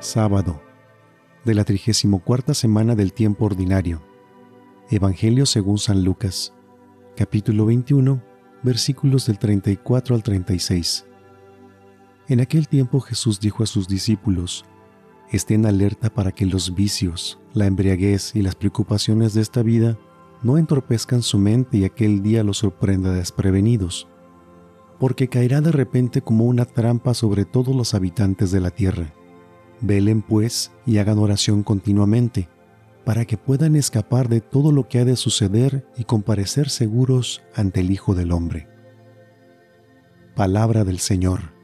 Sábado de la 34 semana del tiempo ordinario. Evangelio según San Lucas, capítulo 21, versículos del 34 al 36. En aquel tiempo Jesús dijo a sus discípulos, Estén alerta para que los vicios, la embriaguez y las preocupaciones de esta vida no entorpezcan su mente y aquel día los sorprenda desprevenidos, porque caerá de repente como una trampa sobre todos los habitantes de la tierra. Velen pues y hagan oración continuamente, para que puedan escapar de todo lo que ha de suceder y comparecer seguros ante el Hijo del Hombre. Palabra del Señor.